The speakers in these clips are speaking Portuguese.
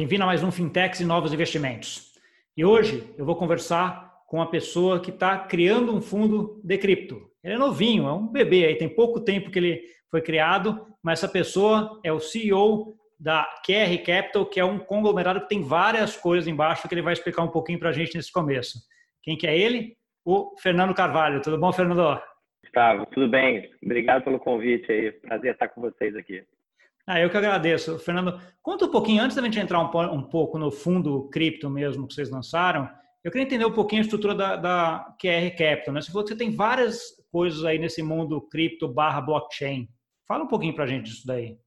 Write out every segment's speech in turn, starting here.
bem-vindo a mais um Fintechs e Novos Investimentos. E hoje eu vou conversar com uma pessoa que está criando um fundo de cripto. Ele é novinho, é um bebê aí, tem pouco tempo que ele foi criado, mas essa pessoa é o CEO da QR Capital, que é um conglomerado que tem várias coisas embaixo que ele vai explicar um pouquinho para a gente nesse começo. Quem que é ele? O Fernando Carvalho. Tudo bom, Fernando? Gustavo, tudo bem? Obrigado pelo convite aí. Prazer estar com vocês aqui. Ah, eu que agradeço. Fernando, conta um pouquinho, antes da gente entrar um, um pouco no fundo cripto mesmo que vocês lançaram, eu queria entender um pouquinho a estrutura da, da QR Capital. Né? Você falou que você tem várias coisas aí nesse mundo cripto barra blockchain. Fala um pouquinho para a gente disso daí.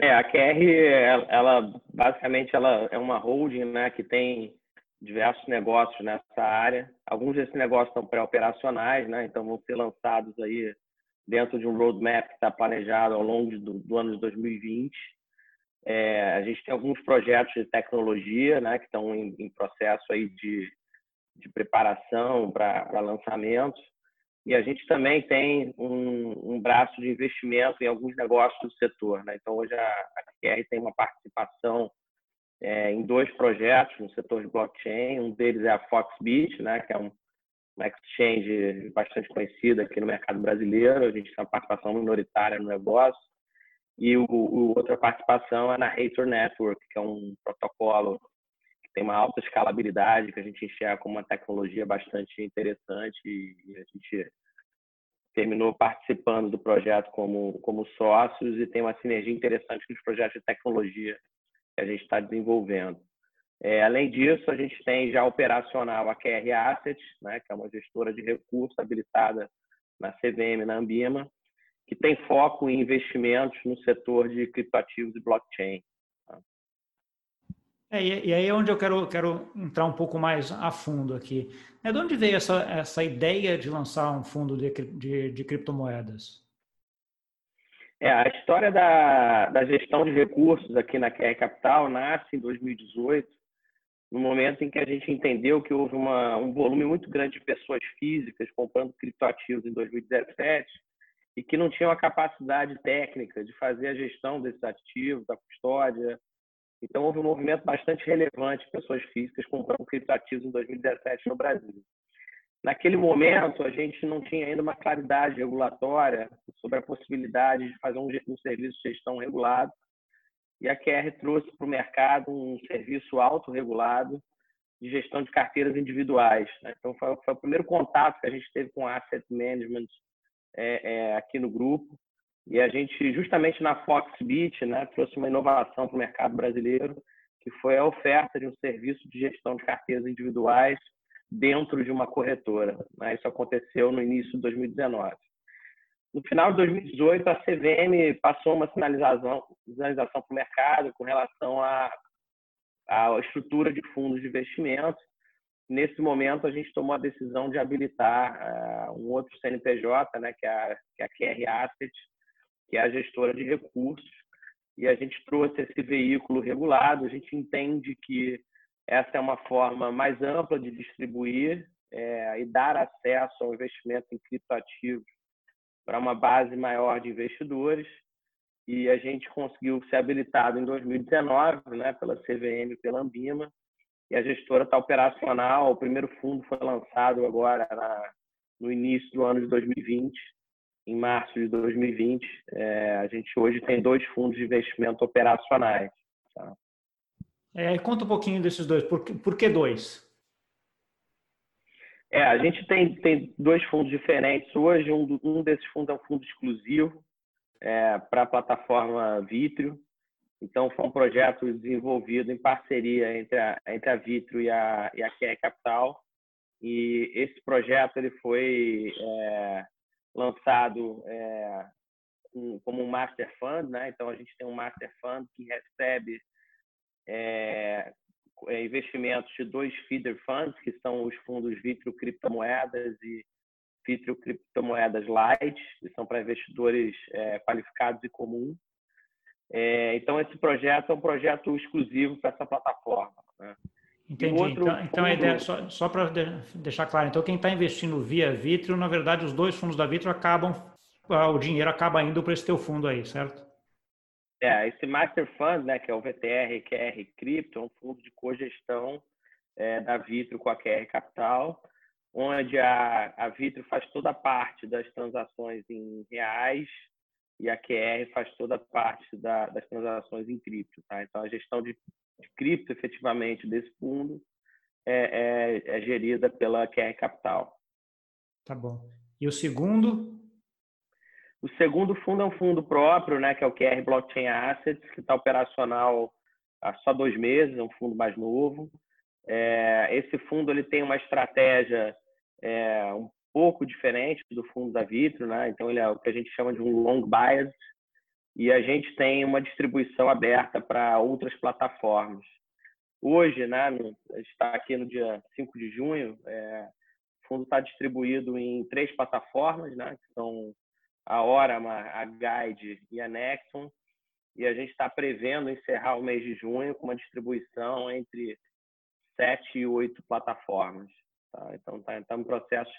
É, a QR, ela basicamente ela é uma holding, né, que tem diversos negócios nessa área. Alguns desses negócios estão pré-operacionais, né, então vão ser lançados aí dentro de um roadmap que está planejado ao longo do, do, ano de 2020. É, a gente tem alguns projetos de tecnologia, né, que estão em, em processo aí de, de preparação para lançamento. E a gente também tem um, um, braço de investimento em alguns negócios do setor. Né? Então, hoje a, a QR tem uma participação é, em dois projetos no setor de blockchain. Um deles é a Foxbit, né? que é um, uma exchange bastante conhecida aqui no mercado brasileiro. A gente tem uma participação minoritária no negócio. E o, o outra participação é na Hater Network, que é um protocolo tem uma alta escalabilidade que a gente enxerga como uma tecnologia bastante interessante e a gente terminou participando do projeto como, como sócios e tem uma sinergia interessante nos projetos de tecnologia que a gente está desenvolvendo. É, além disso, a gente tem já operacional a QR Assets, né, que é uma gestora de recursos habilitada na CVM, na Ambima, que tem foco em investimentos no setor de criptoativos e blockchain. É, e aí é onde eu quero, quero entrar um pouco mais a fundo aqui. É de onde veio essa, essa ideia de lançar um fundo de, de, de criptomoedas? É, a história da, da gestão de recursos aqui na QR Capital nasce em 2018, no momento em que a gente entendeu que houve uma, um volume muito grande de pessoas físicas comprando criptoativos em 2017 e que não tinham a capacidade técnica de fazer a gestão desses ativos, a custódia, então, houve um movimento bastante relevante de pessoas físicas comprando criptoativos em 2017 no Brasil. Naquele momento, a gente não tinha ainda uma claridade regulatória sobre a possibilidade de fazer um, um serviço de gestão regulado. E a QR trouxe para o mercado um serviço autorregulado de gestão de carteiras individuais. Né? Então, foi, foi, o primeiro contato que a gente teve com asset management é, é, aqui no grupo. E a gente, justamente na Foxbit, né, trouxe uma inovação para o mercado brasileiro, que foi a oferta de um serviço de gestão de carteiras individuais dentro de uma corretora. Né? Isso aconteceu no início de 2019. No final de 2018, a CVM passou uma sinalização, sinalização para o mercado com relação à, à estrutura de fundos de investimento. Nesse momento, a gente tomou a decisão de habilitar uh, um outro CNPJ, né, que é a, que é a QR Asset, que é a gestora de recursos, e a gente trouxe esse veículo regulado. A gente entende que essa é uma forma mais ampla de distribuir é, e dar acesso ao investimento em criptoativos para uma base maior de investidores. E a gente conseguiu ser habilitado em 2019 né, pela CVM e pela Ambima. E a gestora está operacional. O primeiro fundo foi lançado agora na, no início do ano de 2020 em março de 2020. É, a gente hoje tem dois fundos de investimento operacionais. Tá? É, conta um pouquinho desses dois. Por, por que dois? É, a gente tem, tem dois fundos diferentes hoje. Um, um desses fundos é um fundo exclusivo é, para a plataforma Vitrio. Então, foi um projeto desenvolvido em parceria entre a, entre a Vitrio e a, e a QR Capital. E esse projeto ele foi é, lançado é, um, como um Master Fund, né? Então a gente tem um Master Fund que recebe é, investimentos de dois feeder funds, que são os fundos Vitro Criptomoedas e Vitro Criptomoedas Light, que são para investidores é, qualificados e comuns. É, então esse projeto é um projeto exclusivo para essa plataforma. Né? Entendi. Outro, então, então a ideia, só, só para deixar claro, então quem está investindo via Vitro, na verdade, os dois fundos da Vitro acabam, ah, o dinheiro acaba indo para esse teu fundo aí, certo? É, esse Master Fund, né, que é o VTR QR Crypto, é um fundo de cogestão é, da Vitro com a QR Capital, onde a, a Vitro faz toda a parte das transações em reais e a QR faz toda a parte da, das transações em cripto. Tá? Então, a gestão de, de cripto, efetivamente, desse fundo é, é, é gerida pela QR Capital. Tá bom. E o segundo? O segundo fundo é um fundo próprio, né, que é o QR Blockchain Assets, que está operacional há só dois meses, é um fundo mais novo. É, esse fundo ele tem uma estratégia é, um pouco diferente do fundo da Vitro, né? então ele é o que a gente chama de um long bias, e a gente tem uma distribuição aberta para outras plataformas. Hoje, né, a gente está aqui no dia 5 de junho, é, o fundo está distribuído em três plataformas, né, que são a Orama, a Guide e a Nexon, e a gente está prevendo encerrar o mês de junho com uma distribuição entre sete e oito plataformas. Tá? Então, está tá um processo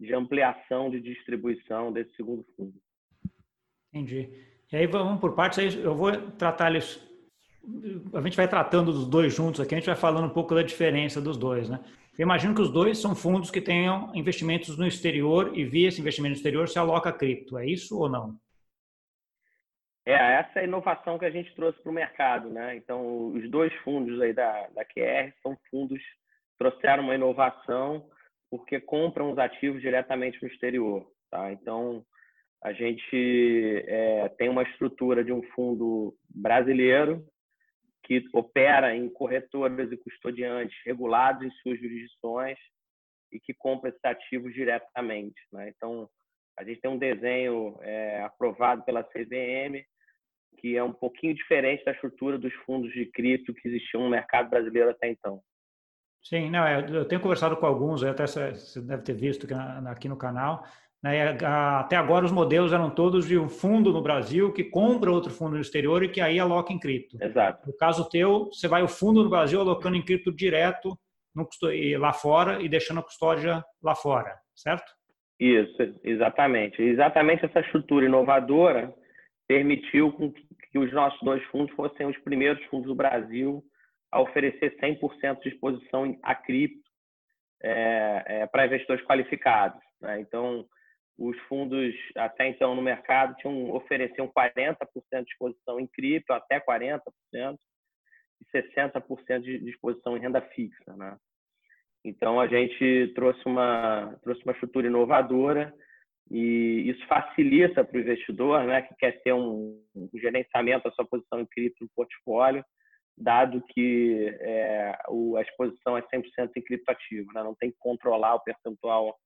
de ampliação de distribuição desse segundo fundo. Entendi. E aí vamos por partes, eu vou tratar eles. A gente vai tratando dos dois juntos aqui, a gente vai falando um pouco da diferença dos dois, né? Eu imagino que os dois são fundos que tenham investimentos no exterior e via esse investimento no exterior se aloca cripto. É isso ou não? É, essa é a inovação que a gente trouxe para o mercado, né? Então, os dois fundos aí da, da QR são fundos trouxeram uma inovação porque compram os ativos diretamente no exterior. Tá? Então, a gente é, tem uma estrutura de um fundo brasileiro que opera em corretoras e custodiantes regulados em suas jurisdições e que compra esses ativos diretamente. Né? Então, a gente tem um desenho é, aprovado pela CVM que é um pouquinho diferente da estrutura dos fundos de cripto que existiam no mercado brasileiro até então. Sim, não, é, eu tenho conversado com alguns, até você deve ter visto aqui no canal. Né, até agora os modelos eram todos de um fundo no Brasil que compra outro fundo no exterior e que aí aloca em cripto. Exato. No caso teu, você vai o fundo no Brasil alocando em cripto direto no, lá fora e deixando a custódia lá fora, certo? Isso, exatamente. Exatamente essa estrutura inovadora permitiu que os nossos dois fundos fossem os primeiros fundos do Brasil a oferecer 100% de exposição a cripto é, é, para investidores qualificados. Né? Então, os fundos até então no mercado tinham ofereciam 40% de exposição em cripto, até 40%, e 60% de exposição em renda fixa. Né? Então, a gente trouxe uma, trouxe uma estrutura inovadora e isso facilita para o investidor né, que quer ter um, um gerenciamento da sua posição em cripto no portfólio, dado que é, o, a exposição é 100% em criptoativo, né? não tem que controlar o percentual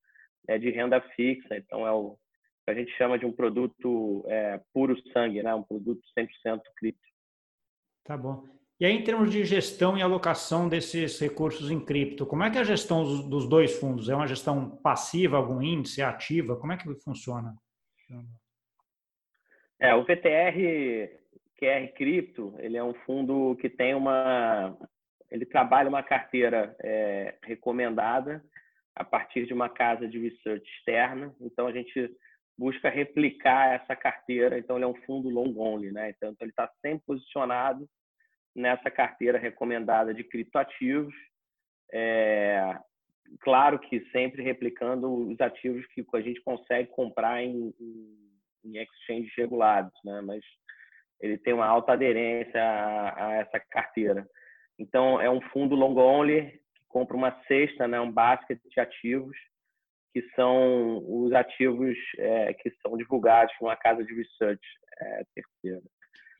é, de renda fixa, então é o que a gente chama de um produto é, puro sangue, né? um produto 100% cripto. Tá bom. E aí, em termos de gestão e alocação desses recursos em cripto, como é que é a gestão dos dois fundos? É uma gestão passiva, algum índice, ativa? Como é que funciona? É, o VTR QR Cripto, ele é um fundo que tem uma, ele trabalha uma carteira é, recomendada a partir de uma casa de research externa. Então a gente busca replicar essa carteira. Então ele é um fundo long only, né? Então ele está sempre posicionado nessa carteira recomendada de criptoativos. É, claro que sempre replicando os ativos que a gente consegue comprar em, em, exchanges regulados, né? Mas ele tem uma alta aderência a, a essa carteira. Então, é um fundo long only compra uma cesta, né, um basket de ativos, que são os ativos é, que são divulgados numa casa de research é, terceira.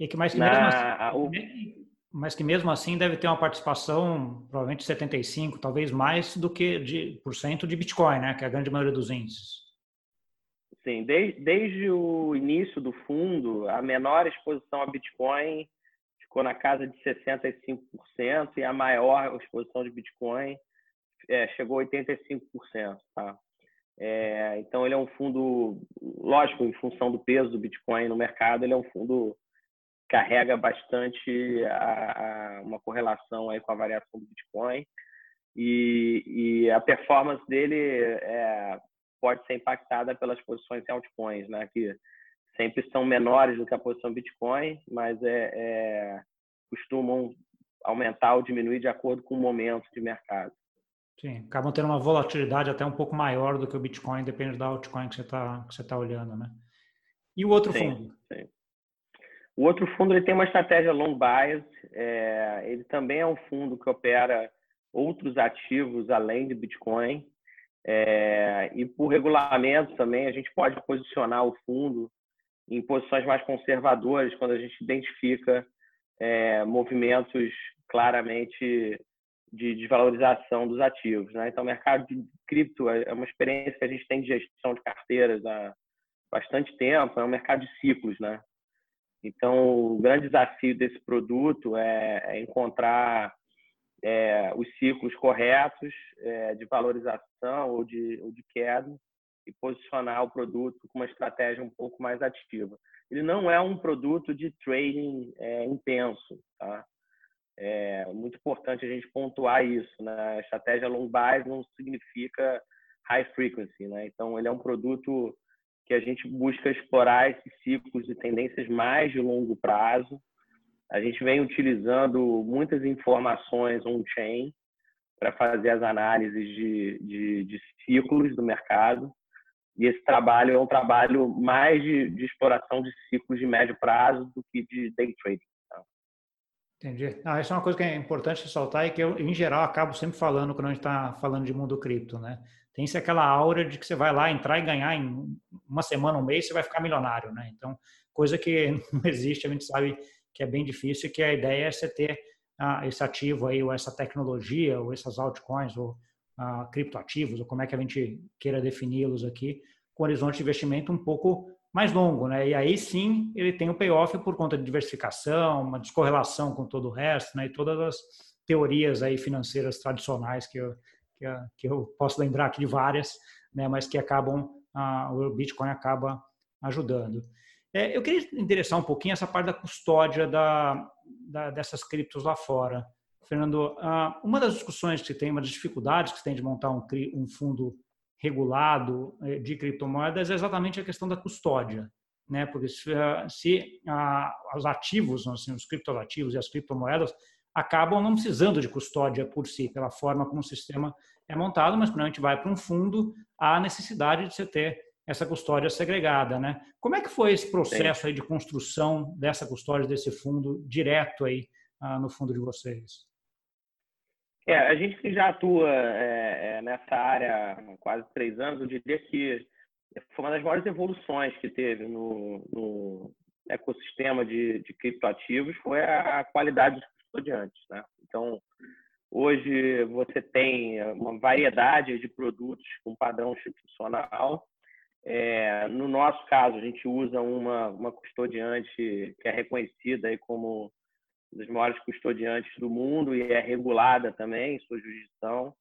E que mais que, Na, mesmo assim, o... mas que mesmo assim deve ter uma participação, provavelmente 75, talvez mais do que de por cento de Bitcoin, né, que é a grande maioria dos índices. Sim, desde, desde o início do fundo, a menor exposição a Bitcoin ficou na casa de 65% e a maior exposição de Bitcoin é, chegou a 85%. Tá? É, então, ele é um fundo, lógico, em função do peso do Bitcoin no mercado, ele é um fundo que carrega bastante a, a, uma correlação aí com a variação do Bitcoin. E, e a performance dele é, pode ser impactada pelas posições em altcoins, né? Que sempre são menores do que a posição Bitcoin, mas é, é, costumam aumentar ou diminuir de acordo com o momento de mercado. Sim, acabam tendo uma volatilidade até um pouco maior do que o Bitcoin, depende da altcoin que você está tá olhando, né? E o outro sim, fundo? Sim. O outro fundo ele tem uma estratégia long bias, é, ele também é um fundo que opera outros ativos além de Bitcoin, é, e por regulamento também a gente pode posicionar o fundo em posições mais conservadoras quando a gente identifica é, movimentos claramente de desvalorização dos ativos. Né? Então, o mercado de cripto é, é uma experiência que a gente tem de gestão de carteiras há bastante tempo, é um mercado de ciclos. Né? Então, o grande desafio desse produto é, é encontrar é, os ciclos corretos é, de valorização ou de, ou de queda e posicionar o produto com uma estratégia um pouco mais ativa. Ele não é um produto de trading é, intenso, tá? É muito importante a gente pontuar isso, né? A estratégia long buy não significa high frequency, né? Então ele é um produto que a gente busca explorar esses ciclos de tendências mais de longo prazo. A gente vem utilizando muitas informações on-chain para fazer as análises de, de, de, ciclos do mercado. E esse trabalho é um trabalho mais de, de exploração de ciclos de médio prazo do que de day trading. Tá? Entendi. Ah, isso é uma coisa que é importante ressaltar e que eu, em geral, acabo sempre falando quando a gente está falando de mundo cripto, né? Tem-se aquela aura de que você vai lá entrar e ganhar em uma semana, um mês, você vai ficar milionário, né? Então, coisa que não existe, a gente sabe que é bem difícil que a ideia é você ter ah, esse ativo aí, ou essa tecnologia, ou essas altcoins, ou uh, criptoativos, ou como é que a gente queira defini-los aqui, com horizonte de investimento um pouco mais longo, né? E aí sim ele tem o payoff por conta de diversificação, uma descorrelação com todo o resto, né? E todas as teorias aí financeiras tradicionais que eu, que, eu, que eu posso lembrar aqui de várias, né? Mas que acabam, uh, o Bitcoin acaba ajudando. É, eu queria interessar um pouquinho essa parte da custódia da, da dessas criptos lá fora. Fernando, uma das discussões que tem, uma das dificuldades que tem de montar um, um fundo regulado eh, de criptomoedas é exatamente a questão da custódia, né? Porque se, se os ativos, assim, os criptoativos e as criptomoedas acabam não precisando de custódia por si, pela forma como o sistema é montado, mas quando a gente vai para um fundo, há necessidade de você ter essa custódia segregada, né? Como é que foi esse processo aí de construção dessa custódia desse fundo direto aí no fundo de vocês? É, a gente que já atua é, é, nessa área há quase três anos, eu diria que foi uma das maiores evoluções que teve no, no ecossistema de, de criptoativos foi a, qualidade dos custodiantes. Né? Então, hoje você tem uma variedade de produtos com padrão institucional. É, no nosso caso, a gente usa uma, uma custodiante que é reconhecida aí como dos maiores custodiantes do mundo e é regulada também em sua jurisdição,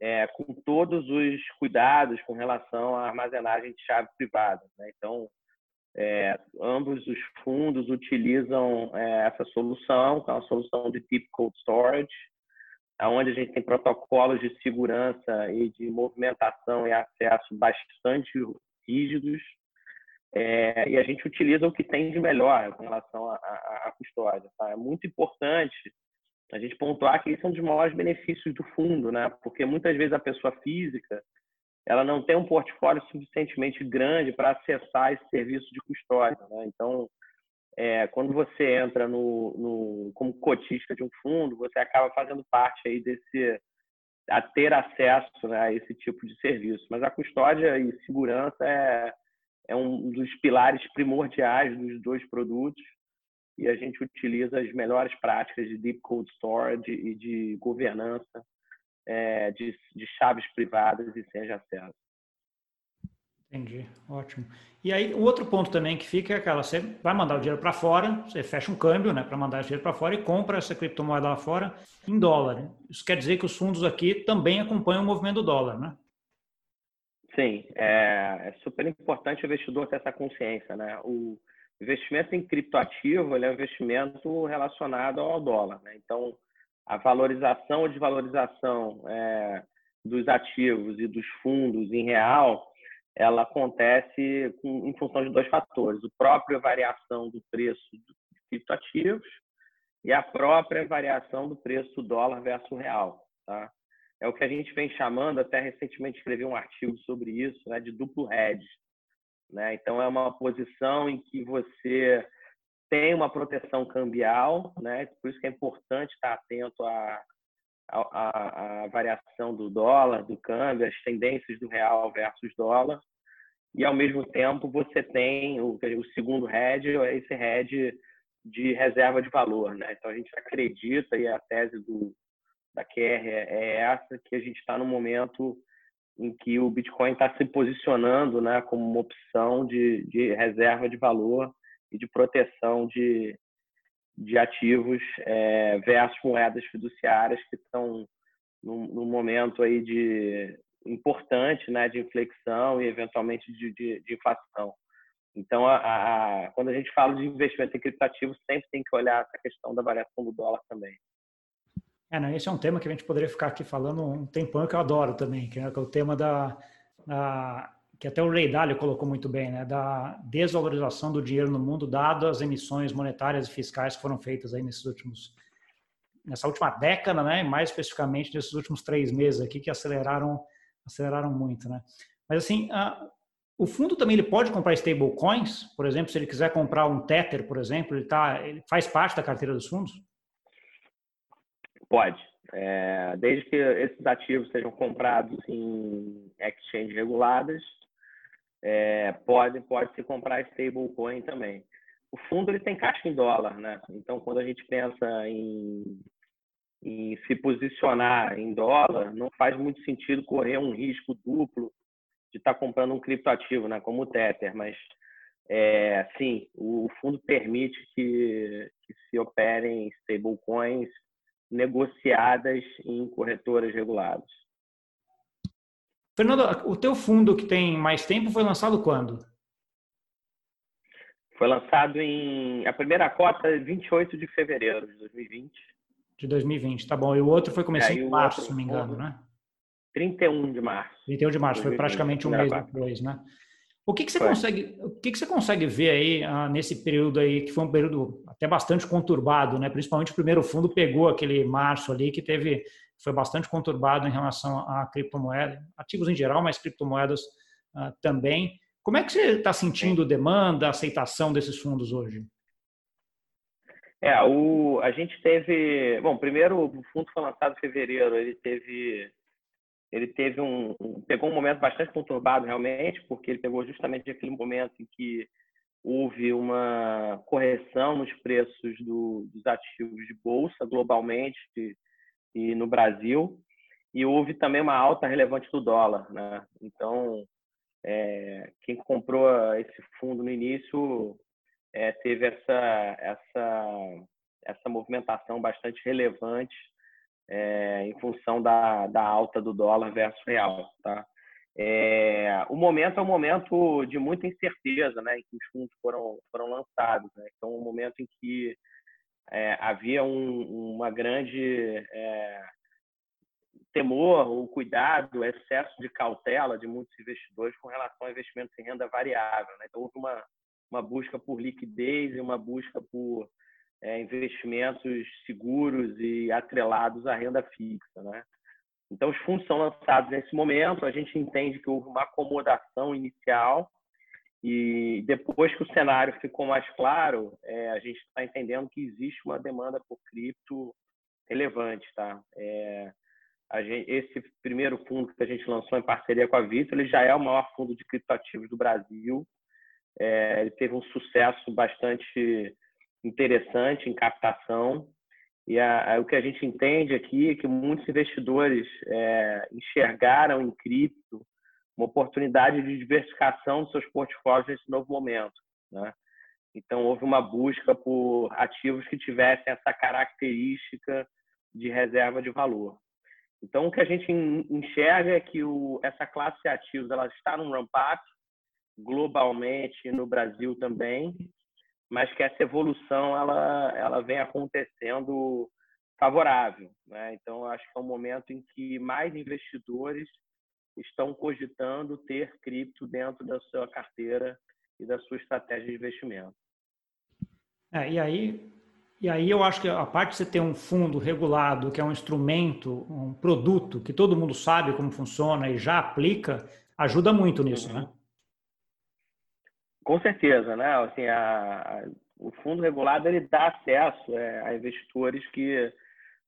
é, com todos os cuidados com relação à armazenagem de chave privada. Né? Então, é, ambos os fundos utilizam é, essa solução, que é uma solução de tipo cold storage, onde a gente tem protocolos de segurança e de movimentação e acesso bastante rígidos, é, e a gente utiliza o que tem de melhor com relação à custódia. Tá? É muito importante a gente pontuar que isso é um dos maiores benefícios do fundo, né? porque muitas vezes a pessoa física ela não tem um portfólio suficientemente grande para acessar esse serviço de custódia. Né? Então, é, quando você entra no, no, como cotista de um fundo, você acaba fazendo parte aí desse a ter acesso né, a esse tipo de serviço. Mas a custódia e segurança é, é um dos pilares primordiais dos dois produtos e a gente utiliza as melhores práticas de deep cold storage e de governança é, de, de chaves privadas e sem acesso. Entendi, ótimo. E aí, o outro ponto também que fica é aquela: você vai mandar o dinheiro para fora, você fecha um câmbio né, para mandar o dinheiro para fora e compra essa criptomoeda lá fora em dólar. Isso quer dizer que os fundos aqui também acompanham o movimento do dólar, né? Sim, é, é super importante o investidor ter essa consciência, né? O investimento em criptoativo é um investimento relacionado ao dólar, né? Então, a valorização ou desvalorização é, dos ativos e dos fundos em real ela acontece com, em função de dois fatores: o próprio variação do preço de criptoativos e a própria variação do preço dólar versus real. Tá? É o que a gente vem chamando, até recentemente escrevi um artigo sobre isso, né, de duplo hedge. Né? Então, é uma posição em que você tem uma proteção cambial, né? por isso que é importante estar atento à, à, à variação do dólar, do câmbio, as tendências do real versus dólar, e ao mesmo tempo você tem o, o segundo hedge, esse hedge de reserva de valor. Né? Então, a gente acredita, e a tese do, da QR é essa, que a gente está no momento em que o Bitcoin está se posicionando né, como uma opção de, de reserva de valor e de proteção de, de ativos é, versus moedas fiduciárias que estão num, momento aí de importante né, de inflexão e eventualmente de, de, de inflação. Então, a, a, quando a gente fala de investimento em criptativos, sempre tem que olhar essa questão da variação do dólar também. É, né, esse é um tema que a gente poderia ficar aqui falando um tempão que eu adoro também, que é o tema da, da que até o Ray Dalio colocou muito bem, né, da desvalorização do dinheiro no mundo, dado as emissões monetárias e fiscais que foram feitas aí nesses últimos, nessa última década, né, mais especificamente nesses últimos três meses aqui, que aceleraram, aceleraram muito, né. Mas assim, a, o fundo também ele pode comprar stablecoins, por exemplo, se ele quiser comprar um Tether, por exemplo, ele, tá, ele faz parte da carteira dos fundos? Pode. É, desde que esses ativos sejam comprados em exchange reguladas, é, pode, pode se comprar stablecoin também. O fundo ele tem caixa em dólar, né? Então, quando a gente pensa em, em se posicionar em dólar, não faz muito sentido correr um risco duplo de estar tá comprando um criptoativo, né? Como o Tether, mas é, sim, o fundo permite que, que se operem stablecoins negociadas em corretoras reguladas. Fernando, o teu fundo que tem mais tempo foi lançado quando? Foi lançado em a primeira cota 28 de fevereiro de 2020. De 2020, tá bom. E o outro foi começando é, em março, se não me engano, né? 31 de março. 31 de março, foi praticamente um mês depois, né? O que, que você consegue, o que, que você consegue ver aí ah, nesse período aí que foi um período até bastante conturbado, né? Principalmente o primeiro fundo pegou aquele março ali que teve foi bastante conturbado em relação a criptomoedas, ativos em geral, mas criptomoedas ah, também. Como é que você está sentindo demanda, aceitação desses fundos hoje? É, o, a gente teve, bom, primeiro o fundo foi lançado em fevereiro, ele teve ele teve um, pegou um momento bastante conturbado realmente, porque ele pegou justamente aquele momento em que houve uma correção nos preços do, dos ativos de bolsa globalmente e, e, no Brasil, e houve também uma alta relevante do dólar, né? Então, é, quem comprou esse fundo no início é, teve essa essa essa movimentação bastante relevante é, em função da, da alta do dólar versus real, tá? É, o momento é um momento de muita incerteza, né, em que os fundos foram foram lançados, né? Então, um momento em que é, havia um, uma grande é, temor, o cuidado, o excesso de cautela de muitos investidores com relação a investimentos em renda variável. Né? Então, houve uma, uma busca por liquidez e uma busca por é, investimentos seguros e atrelados à renda fixa, né? Então, os fundos são lançados nesse momento, a gente entende que houve uma acomodação inicial e depois que o cenário ficou mais claro, é, a gente está entendendo que existe uma demanda por cripto relevante, tá? É, gente, esse primeiro fundo que a gente lançou em parceria com a Vito, ele já é o maior fundo de criptoativos do Brasil. É, ele teve um sucesso bastante interessante em captação. E a, a, o que a gente entende aqui é que muitos investidores é, enxergaram em cripto uma oportunidade de diversificação dos seus portfólios nesse novo momento. Né? Então, houve uma busca por ativos que tivessem essa característica de reserva de valor. Então, o que a gente enxerga é que o, essa classe de ativos ela está num ramp-up, globalmente no Brasil também, mas que essa evolução ela, ela vem acontecendo favorável. Né? Então, acho que é um momento em que mais investidores estão cogitando ter cripto dentro da sua carteira e da sua estratégia de investimento. É, e aí, e aí eu acho que a parte de você ter um fundo regulado, que é um instrumento, um produto que todo mundo sabe como funciona e já aplica, ajuda muito nisso, né? Com certeza, né? Assim, a, a, o fundo regulado ele dá acesso é, a investidores que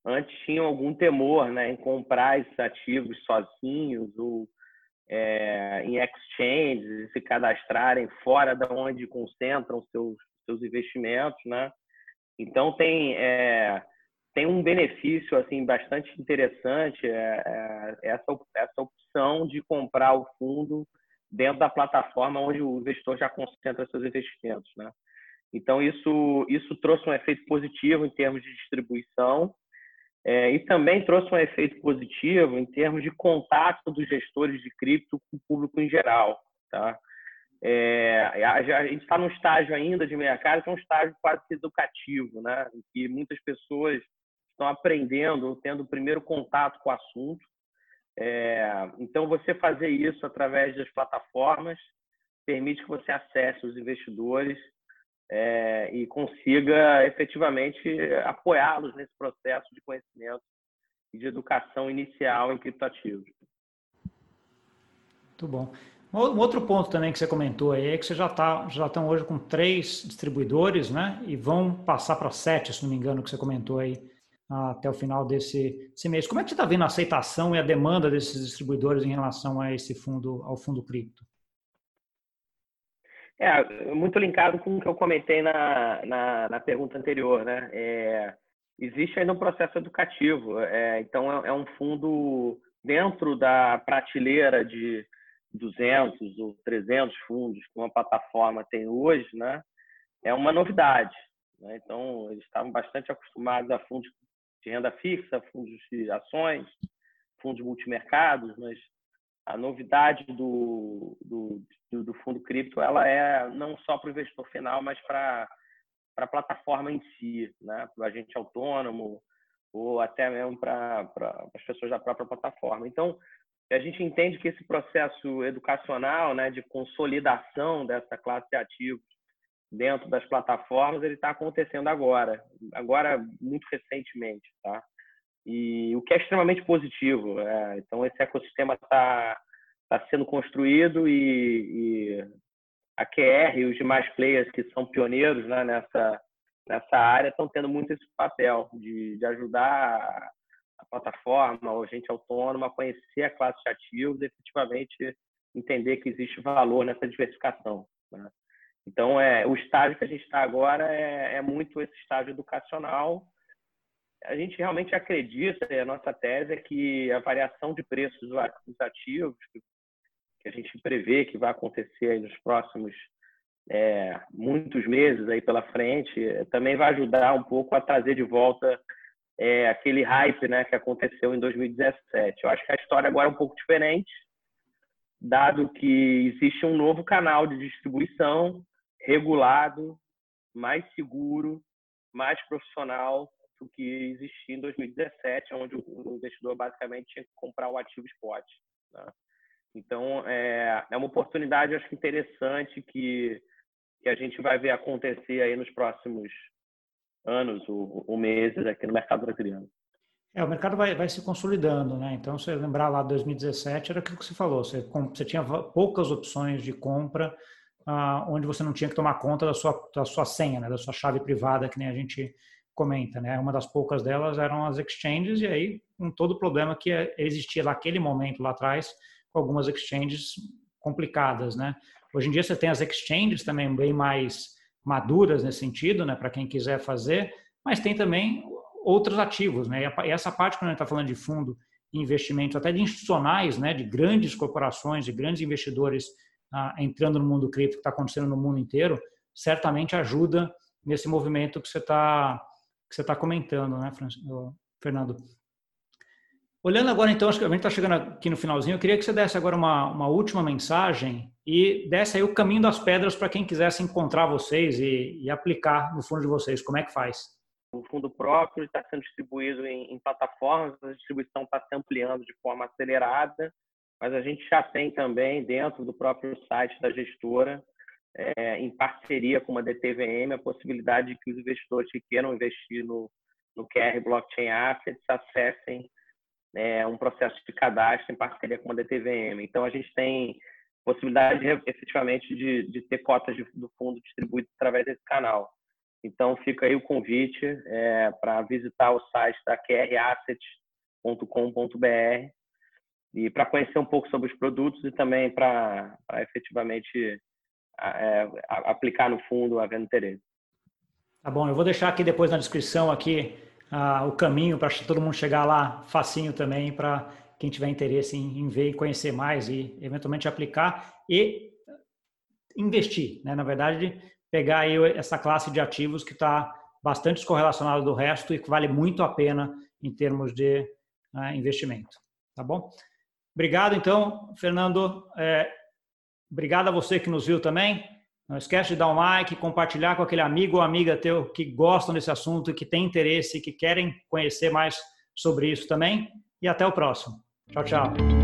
antes tinham algum temor, né, em comprar esses ativos sozinhos ou é, em exchanges, se cadastrarem fora da onde concentram seus seus investimentos, né? Então tem é, tem um benefício assim bastante interessante é, é, essa essa opção de comprar o fundo dentro da plataforma onde o investidor já concentra seus investimentos, né? Então isso isso trouxe um efeito positivo em termos de distribuição é, e também trouxe um efeito positivo em termos de contato dos gestores de cripto com o público em geral, tá? É, a, gente está num estágio ainda de mercado que é um estágio quase educativo, né? Em que muitas pessoas estão aprendendo, tendo o primeiro contato com o assunto. É, então, você fazer isso através das plataformas permite que você acesse os investidores é, e consiga efetivamente apoiá-los nesse processo de conhecimento e de educação inicial em criptoativos. Muito bom. Um outro ponto também que você comentou aí é que você já tá, já estão hoje com três distribuidores, né? E vão passar para sete, se não me engano, que você comentou aí até o final desse, desse mês. Como é que você está vendo a aceitação e a demanda desses distribuidores em relação a esse fundo, ao fundo cripto? É, muito linkado com o que eu comentei na, na, na pergunta anterior, né? É, existe ainda um processo educativo. É, então, é, é um fundo dentro da prateleira de 200 ou 300 fundos que uma plataforma tem hoje, né, é uma novidade. Né? Então, eles estavam bastante acostumados a fundos de renda fixa, fundos de ações, fundos multimercados, mas a novidade do, do, do fundo cripto ela é não só para o investidor final, mas para a plataforma em si, né? para o agente autônomo ou até mesmo para, para as pessoas da própria plataforma. Então, a gente entende que esse processo educacional, né, de consolidação dessa classe de ativos dentro das plataformas, ele está acontecendo agora, agora muito recentemente, tá? E o que é extremamente positivo. É, então esse ecossistema está tá sendo construído e, e, a QR e os demais players que são pioneiros né, nessa nessa área estão tendo muito esse papel de, de ajudar a plataforma, o agente autônomo, a conhecer a classe de ativos e efetivamente entender que existe valor nessa diversificação. Né? Então, é, o estágio que a gente está agora é, é, muito esse estágio educacional. A gente realmente acredita, a nossa tese é que a variação de preços dos ativos, que, a gente prevê que vai acontecer nos próximos é, muitos meses aí pela frente, também vai ajudar um pouco a trazer de volta é, aquele hype né, que aconteceu em 2017. Eu acho que a história agora é um pouco diferente, dado que existe um novo canal de distribuição regulado, mais seguro, mais profissional do que existia em 2017, onde o investidor basicamente tinha que comprar o ativo spot. Né? Então, é, é uma oportunidade, acho que interessante que, que a gente vai ver acontecer aí nos próximos anos ou, ou meses aqui no mercado brasileiro. É, o mercado vai, vai se consolidando, né? Então, se lembrar lá de 2017, era aquilo que você falou, você, você tinha poucas opções de compra, ah, onde você não tinha que tomar conta da sua, da sua senha, né? da sua chave privada, que nem a gente comenta, né? Uma das poucas delas eram as exchanges, e aí, com todo o problema que existia naquele momento lá atrás, com algumas exchanges complicadas, né? Hoje em dia você tem as exchanges também bem mais maduras nesse sentido, né, para quem quiser fazer, mas tem também outros ativos, né? E essa parte quando a gente está falando de fundo investimentos, até de institucionais, né, de grandes corporações, de grandes investidores ah, entrando no mundo cripto que está acontecendo no mundo inteiro, certamente ajuda nesse movimento que você está que você está comentando, né, Fernando? Olhando agora, então, acho que a gente está chegando aqui no finalzinho, eu queria que você desse agora uma, uma última mensagem e desse aí o caminho das pedras para quem quisesse encontrar vocês e, e, aplicar no fundo de vocês. Como é que faz? O fundo próprio está sendo distribuído em, em plataformas, a distribuição está se ampliando de forma acelerada. Mas a gente já tem também dentro do próprio site da gestora, é, em parceria com uma DTVM, a possibilidade de que os investidores que queiram investir no, no QR Blockchain Assets acessem é, um processo de cadastro em parceria com uma DTVM. Então, a gente tem possibilidade efetivamente de, de ter cotas de, do fundo distribuídas através desse canal. Então, fica aí o convite é, para visitar o site da qrassets.com.br e para conhecer um pouco sobre os produtos e também para efetivamente é, aplicar no fundo havendo interesse. Tá bom, eu vou deixar aqui depois na descrição aqui uh, o caminho para todo mundo chegar lá facinho também para quem tiver interesse em, em, ver e conhecer mais e eventualmente aplicar e investir, né? Na verdade, pegar aí essa classe de ativos que está bastante descorrelacionada do resto e que vale muito a pena em termos de uh, investimento, tá bom? Obrigado, então, Fernando. É, obrigado a você que nos viu também. Não esquece de dar um like, compartilhar com aquele amigo ou amiga teu que gostam desse assunto, que tem interesse, que querem conhecer mais sobre isso também. E até o próximo. Tchau, tchau.